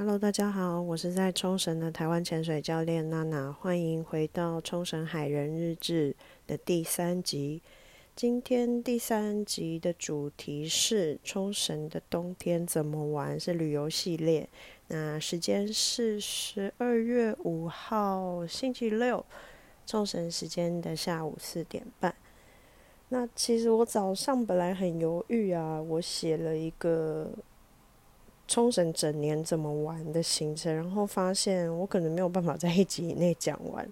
Hello，大家好，我是在冲绳的台湾潜水教练娜娜，欢迎回到冲绳海人日志的第三集。今天第三集的主题是冲绳的冬天怎么玩，是旅游系列。那时间是十二月五号星期六，冲绳时间的下午四点半。那其实我早上本来很犹豫啊，我写了一个。冲绳整年怎么玩的行程，然后发现我可能没有办法在一集以内讲完，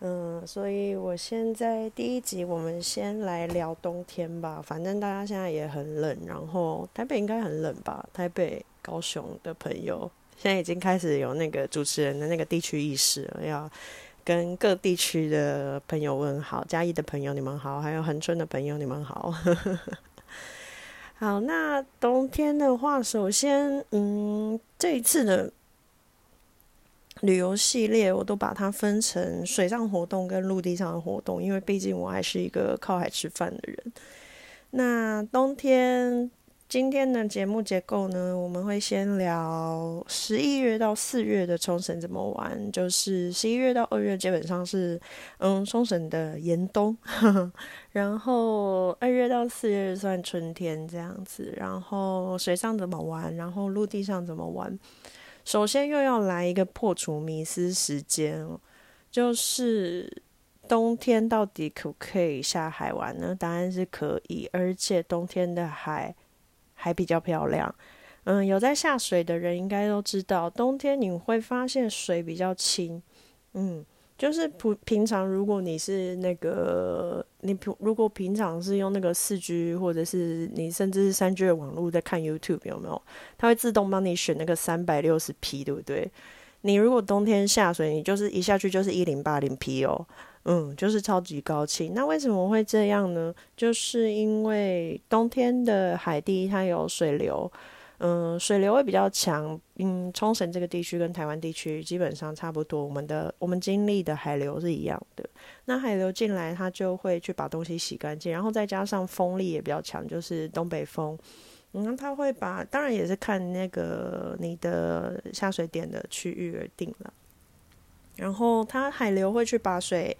嗯，所以我现在第一集我们先来聊冬天吧。反正大家现在也很冷，然后台北应该很冷吧？台北、高雄的朋友现在已经开始有那个主持人的那个地区意识了，要跟各地区的朋友问好，嘉义的朋友你们好，还有恒春的朋友你们好。好，那冬天的话，首先，嗯，这一次的旅游系列，我都把它分成水上活动跟陆地上的活动，因为毕竟我还是一个靠海吃饭的人。那冬天。今天的节目结构呢，我们会先聊十一月到四月的冲绳怎么玩。就是十一月到二月基本上是嗯冲绳的严冬，然后二月到四月算春天这样子。然后水上怎么玩，然后陆地上怎么玩。首先又要来一个破除迷思时间，就是冬天到底可不可以下海玩呢？答案是可以，而且冬天的海。还比较漂亮，嗯，有在下水的人应该都知道，冬天你会发现水比较清，嗯，就是普平常如果你是那个你平如果平常是用那个四 G 或者是你甚至是三 G 的网络在看 YouTube 有没有？它会自动帮你选那个三百六十 P，对不对？你如果冬天下水，你就是一下去就是一零八零 P 哦。嗯，就是超级高清。那为什么会这样呢？就是因为冬天的海地它有水流，嗯，水流会比较强。嗯，冲绳这个地区跟台湾地区基本上差不多，我们的我们经历的海流是一样的。那海流进来，它就会去把东西洗干净，然后再加上风力也比较强，就是东北风。嗯，它会把，当然也是看那个你的下水点的区域而定了。然后它海流会去把水，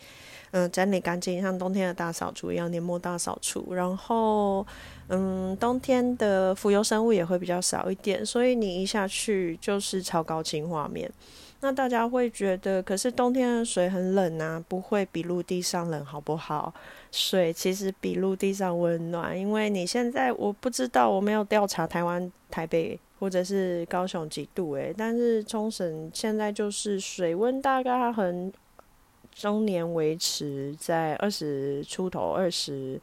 嗯，整理干净，像冬天的大扫除一样，年末大扫除。然后，嗯，冬天的浮游生物也会比较少一点，所以你一下去就是超高清画面。那大家会觉得，可是冬天的水很冷啊，不会比陆地上冷，好不好？水其实比陆地上温暖，因为你现在我不知道，我没有调查台湾台北。或者是高雄几度诶，但是冲绳现在就是水温大概很中年维持在二十出头二十。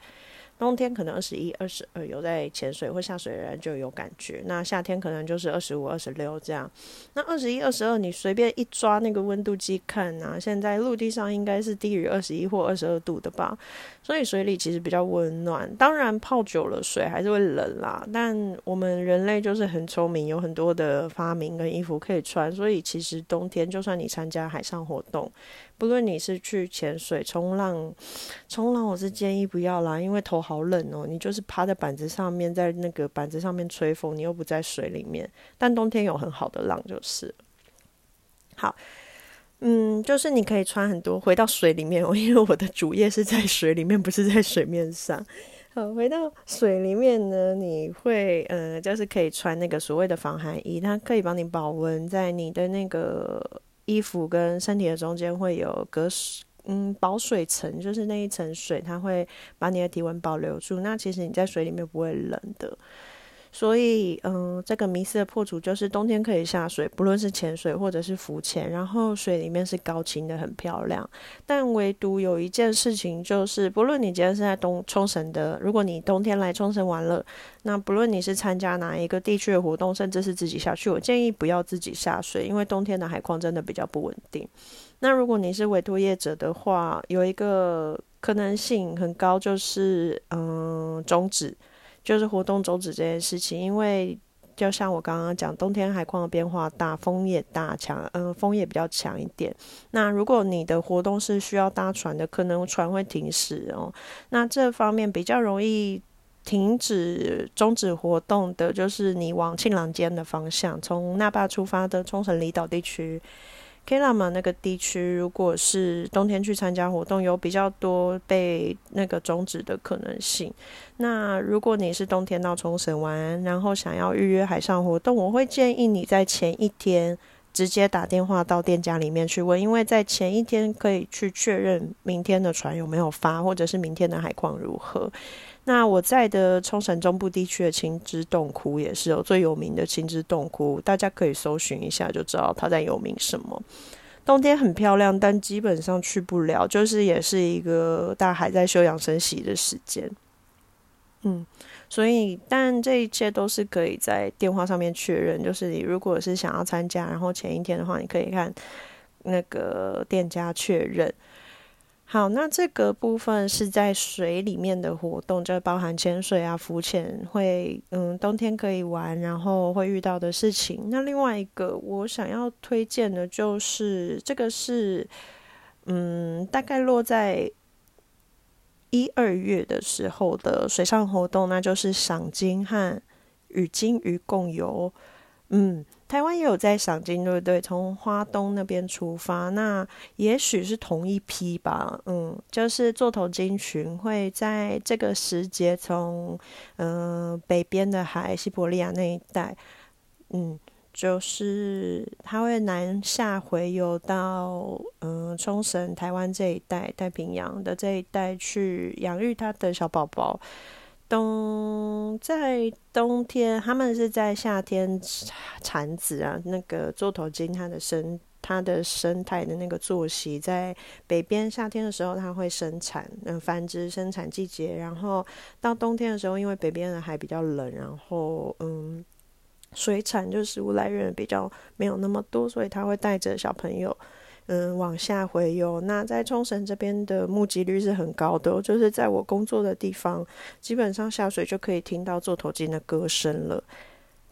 冬天可能二十一、二十二，有在潜水或下水的人就有感觉。那夏天可能就是二十五、二十六这样。那二十一、二十二，你随便一抓那个温度计看啊，现在陆地上应该是低于二十一或二十二度的吧。所以水里其实比较温暖。当然泡久了水还是会冷啦。但我们人类就是很聪明，有很多的发明跟衣服可以穿。所以其实冬天就算你参加海上活动，不论你是去潜水、冲浪，冲浪我是建议不要啦，因为头好冷哦。你就是趴在板子上面，在那个板子上面吹风，你又不在水里面。但冬天有很好的浪就是好，嗯，就是你可以穿很多回到水里面哦，因为我的主页是在水里面，不是在水面上。好，回到水里面呢，你会呃，就是可以穿那个所谓的防寒衣，它可以帮你保温，在你的那个。衣服跟身体的中间会有隔水，嗯，保水层，就是那一层水，它会把你的体温保留住。那其实你在水里面不会冷的。所以，嗯，这个迷思的破除就是冬天可以下水，不论是潜水或者是浮潜，然后水里面是高清的，很漂亮。但唯独有一件事情，就是不论你今天是在东冲绳的，如果你冬天来冲绳玩了，那不论你是参加哪一个地区的活动，甚至是自己下去，我建议不要自己下水，因为冬天的海况真的比较不稳定。那如果你是委托业者的话，有一个可能性很高，就是嗯，终止。就是活动终止这件事情，因为就像我刚刚讲，冬天海况的变化大，风也大强，嗯，风也比较强一点。那如果你的活动是需要搭船的，可能船会停驶哦。那这方面比较容易停止终止活动的，就是你往庆朗间的方向，从那霸出发的冲绳离岛地区。K l a m a 那个地区，如果是冬天去参加活动，有比较多被那个终止的可能性。那如果你是冬天到冲绳玩，然后想要预约海上活动，我会建议你在前一天直接打电话到店家里面去问，因为在前一天可以去确认明天的船有没有发，或者是明天的海况如何。那我在的冲绳中部地区的青之洞窟也是有最有名的青之洞窟，大家可以搜寻一下就知道它在有名什么。冬天很漂亮，但基本上去不了，就是也是一个大海在休养生息的时间。嗯，所以但这一切都是可以在电话上面确认，就是你如果是想要参加，然后前一天的话，你可以看那个店家确认。好，那这个部分是在水里面的活动，就包含潜水啊、浮潜，会嗯冬天可以玩，然后会遇到的事情。那另外一个我想要推荐的就是这个是嗯大概落在一二月的时候的水上活动，那就是赏金和与金鱼共游，嗯。台湾也有在赏金，对不对？从花东那边出发，那也许是同一批吧。嗯，就是座头鲸群会在这个时节从嗯北边的海西伯利亚那一带，嗯，就是它会南下回游到嗯冲绳、台湾这一带、太平洋的这一带去养育它的小宝宝。冬在冬天，他们是在夏天产子啊。那个座头鲸，它的生它的生态的那个作息，在北边夏天的时候，它会生产，嗯，繁殖生产季节。然后到冬天的时候，因为北边的海比较冷，然后嗯，水产就食物来源比较没有那么多，所以他会带着小朋友。嗯，往下回游。那在冲绳这边的目击率是很高的，就是在我工作的地方，基本上下水就可以听到座头鲸的歌声了。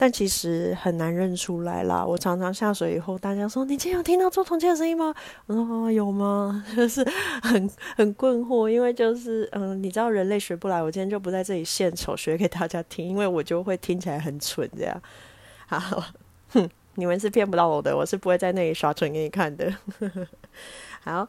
但其实很难认出来啦。我常常下水以后，大家说：“你今天有听到座头鲸的声音吗？”我说：“有吗？” 就是很很困惑，因为就是嗯，你知道人类学不来，我今天就不在这里献丑学给大家听，因为我就会听起来很蠢这样。好，哼。你们是骗不到我的，我是不会在那里耍蠢给你看的。好，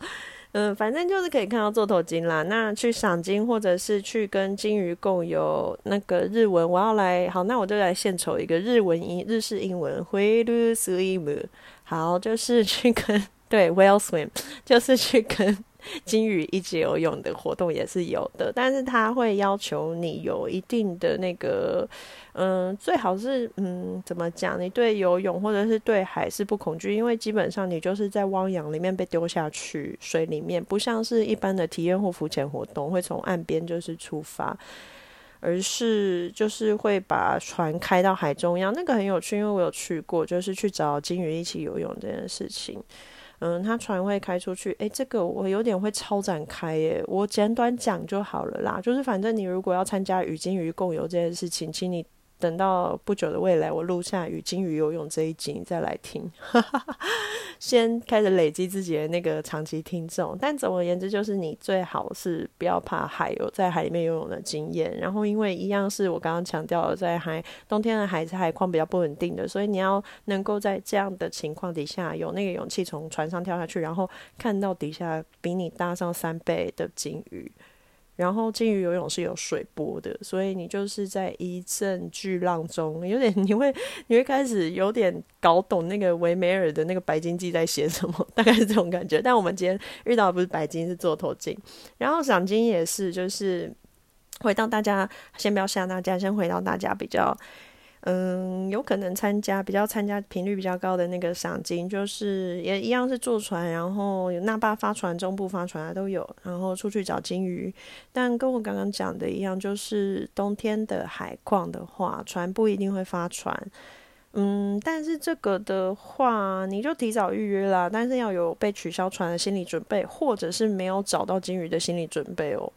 嗯，反正就是可以看到座头鲸啦。那去赏鲸，或者是去跟鲸鱼共游，那个日文我要来，好，那我就来献丑一个日文英日式英文会游 swim。好，就是去跟 对 whale swim，就是去跟。金鱼一起游泳的活动也是有的，但是它会要求你有一定的那个，嗯，最好是嗯，怎么讲？你对游泳或者是对海是不恐惧，因为基本上你就是在汪洋里面被丢下去水里面，不像是一般的体验或浮潜活动会从岸边就是出发，而是就是会把船开到海中央，那个很有趣，因为我有去过，就是去找金鱼一起游泳这件事情。嗯，他船会开出去，诶，这个我有点会超展开耶，我简短讲就好了啦。就是反正你如果要参加与鲸鱼共游这件事情，请你。等到不久的未来，我录下与鲸鱼游泳这一集再来听，先开始累积自己的那个长期听众。但总而言之，就是你最好是不要怕海，有在海里面游泳的经验。然后，因为一样是我刚刚强调，在海冬天的海海况比较不稳定的，所以你要能够在这样的情况底下有那个勇气从船上跳下去，然后看到底下比你大上三倍的鲸鱼。然后鲸鱼游泳是有水波的，所以你就是在一阵巨浪中，有点 你会你会开始有点搞懂那个维梅尔的那个白鲸记在写什么，大概是这种感觉。但我们今天遇到的不是白鲸，是座头鲸。然后赏鲸也是，就是回到大家，先不要吓大家，先回到大家比较。嗯，有可能参加比较参加频率比较高的那个赏金，就是也一样是坐船，然后有那巴发船、中部发船啊都有，然后出去找金鱼。但跟我刚刚讲的一样，就是冬天的海况的话，船不一定会发船。嗯，但是这个的话，你就提早预约啦，但是要有被取消船的心理准备，或者是没有找到金鱼的心理准备哦。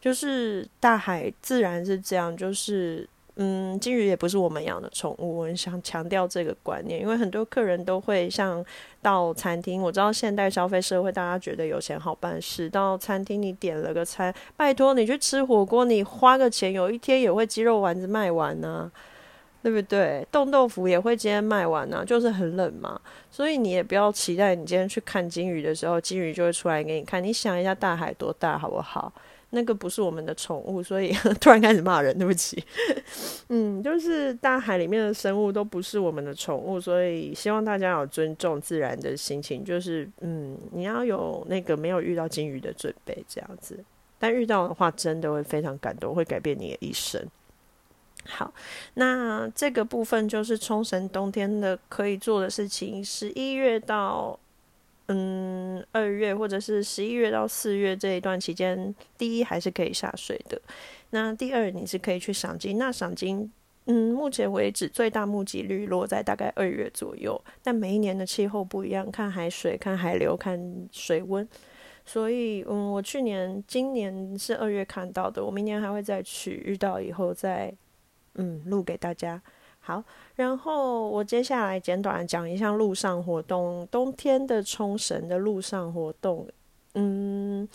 就是大海自然是这样，就是。嗯，金鱼也不是我们养的宠物，我想强调这个观念，因为很多客人都会像到餐厅，我知道现代消费社会大家觉得有钱好办事，到餐厅你点了个餐，拜托你去吃火锅，你花个钱，有一天也会鸡肉丸子卖完呢。对不对？冻豆腐也会今天卖完呢，就是很冷嘛，所以你也不要期待你今天去看金鱼的时候，金鱼就会出来给你看。你想一下大海多大，好不好？那个不是我们的宠物，所以 突然开始骂人，对不起。嗯，就是大海里面的生物都不是我们的宠物，所以希望大家有尊重自然的心情。就是嗯，你要有那个没有遇到金鱼的准备，这样子。但遇到的话，真的会非常感动，会改变你的一生。好，那这个部分就是冲绳冬天的可以做的事情。十一月到嗯二月，或者是十一月到四月这一段期间，第一还是可以下水的。那第二，你是可以去赏金。那赏金，嗯，目前为止最大目击率落在大概二月左右。但每一年的气候不一样，看海水、看海流、看水温。所以，嗯，我去年、今年是二月看到的，我明年还会再去，遇到以后再。嗯，录给大家好。然后我接下来简短讲一下路上活动。冬天的冲绳的路上活动，嗯，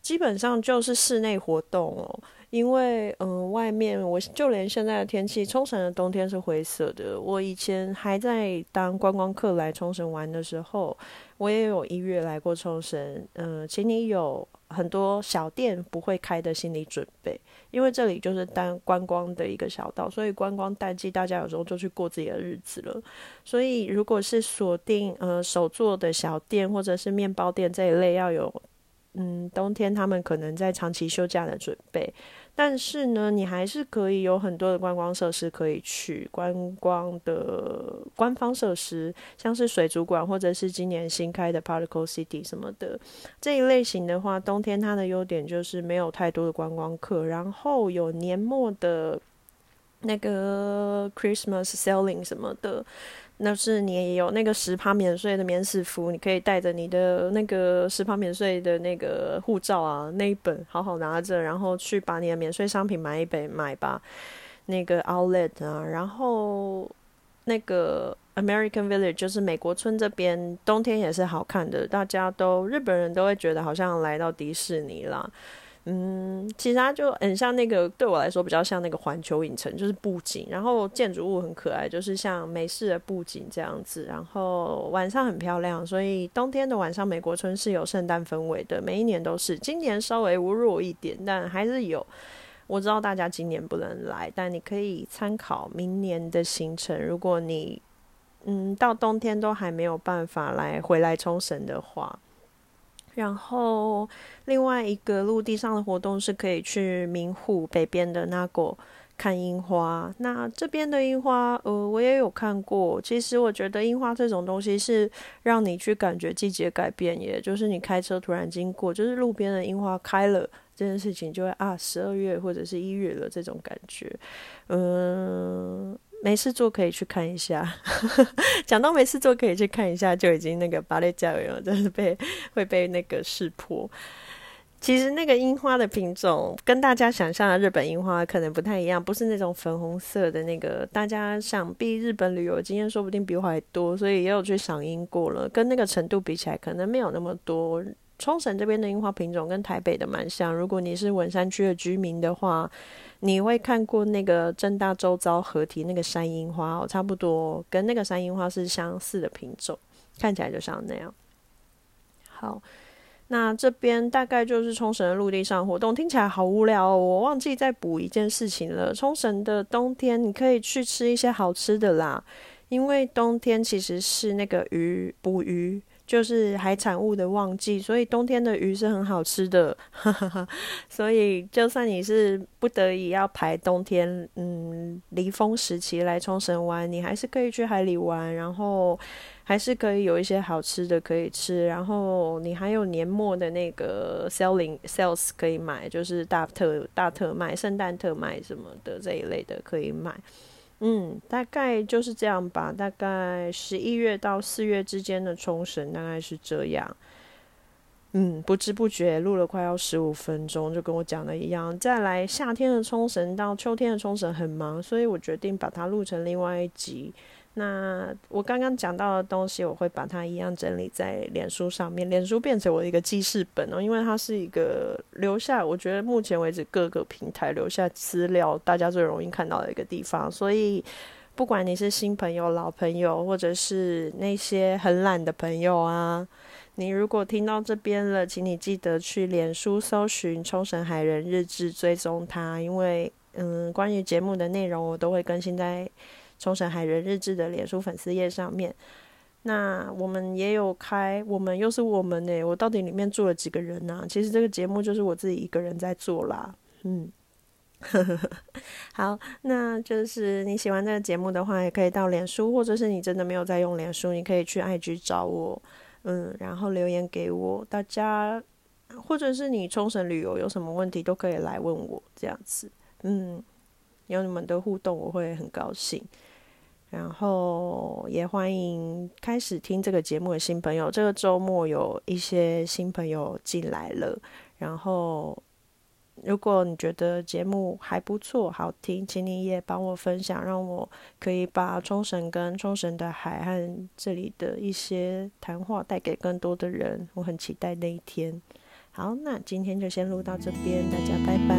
基本上就是室内活动哦。因为嗯，外面我就连现在的天气，冲绳的冬天是灰色的。我以前还在当观光客来冲绳玩的时候，我也有一月来过冲绳。嗯，请你有很多小店不会开的心理准备。因为这里就是当观光的一个小道，所以观光淡季大家有时候就去过自己的日子了。所以如果是锁定呃手做的小店或者是面包店这一类，要有嗯冬天他们可能在长期休假的准备。但是呢，你还是可以有很多的观光设施可以去观光的官方设施，像是水族馆或者是今年新开的 Particle City 什么的这一类型的话，冬天它的优点就是没有太多的观光客，然后有年末的那个 Christmas selling 什么的。那是你也有那个十趴免税的免死符，你可以带着你的那个十趴免税的那个护照啊，那一本好好拿着，然后去把你的免税商品买一本买吧。那个 Outlet 啊，然后那个 American Village 就是美国村这边，冬天也是好看的，大家都日本人都会觉得好像来到迪士尼啦。嗯，其实它就很像那个，对我来说比较像那个环球影城，就是布景，然后建筑物很可爱，就是像美式的布景这样子，然后晚上很漂亮，所以冬天的晚上美国村是有圣诞氛围的，每一年都是，今年稍微弱一点，但还是有。我知道大家今年不能来，但你可以参考明年的行程，如果你嗯到冬天都还没有办法来回来冲绳的话。然后，另外一个陆地上的活动是可以去明湖北边的那个看樱花。那这边的樱花，呃，我也有看过。其实我觉得樱花这种东西是让你去感觉季节改变，也就是你开车突然经过，就是路边的樱花开了这件事情，就会啊，十二月或者是一月了这种感觉，嗯。没事做可以去看一下，讲到没事做可以去看一下，就已经那个芭蕾教育了，真是被会被那个识破。其实那个樱花的品种跟大家想象的日本樱花可能不太一样，不是那种粉红色的那个。大家想必日本旅游经验说不定比我还多，所以也有去赏樱过了，跟那个程度比起来，可能没有那么多。冲绳这边的樱花品种跟台北的蛮像，如果你是文山区的居民的话。你会看过那个正大周遭合体那个山樱花哦，差不多跟那个山樱花是相似的品种，看起来就像那样。好，那这边大概就是冲绳的陆地上活动，听起来好无聊哦。我忘记再补一件事情了，冲绳的冬天你可以去吃一些好吃的啦，因为冬天其实是那个鱼捕鱼。就是海产物的旺季，所以冬天的鱼是很好吃的。所以就算你是不得已要排冬天，嗯，离峰时期来冲绳玩，你还是可以去海里玩，然后还是可以有一些好吃的可以吃，然后你还有年末的那个 selling sales 可以买，就是大特大特卖、圣诞特卖什么的这一类的可以买。嗯，大概就是这样吧。大概十一月到四月之间的冲绳大概是这样。嗯，不知不觉录了快要十五分钟，就跟我讲的一样。再来，夏天的冲绳到秋天的冲绳很忙，所以我决定把它录成另外一集。那我刚刚讲到的东西，我会把它一样整理在脸书上面。脸书变成我的一个记事本哦，因为它是一个留下，我觉得目前为止各个平台留下资料，大家最容易看到的一个地方。所以，不管你是新朋友、老朋友，或者是那些很懒的朋友啊。你如果听到这边了，请你记得去脸书搜寻冲绳海人日志，追踪它。因为，嗯，关于节目的内容，我都会更新在冲绳海人日志的脸书粉丝页上面。那我们也有开，我们又是我们呢？我到底里面住了几个人呢？其实这个节目就是我自己一个人在做啦。嗯，好，那就是你喜欢这个节目的话，也可以到脸书，或者是你真的没有在用脸书，你可以去 IG 找我。嗯，然后留言给我，大家或者是你冲绳旅游有什么问题都可以来问我，这样子，嗯，有你们的互动我会很高兴。然后也欢迎开始听这个节目的新朋友，这个周末有一些新朋友进来了，然后。如果你觉得节目还不错、好听，请你也帮我分享，让我可以把冲绳跟冲绳的海和这里的一些谈话带给更多的人。我很期待那一天。好，那今天就先录到这边，大家拜拜。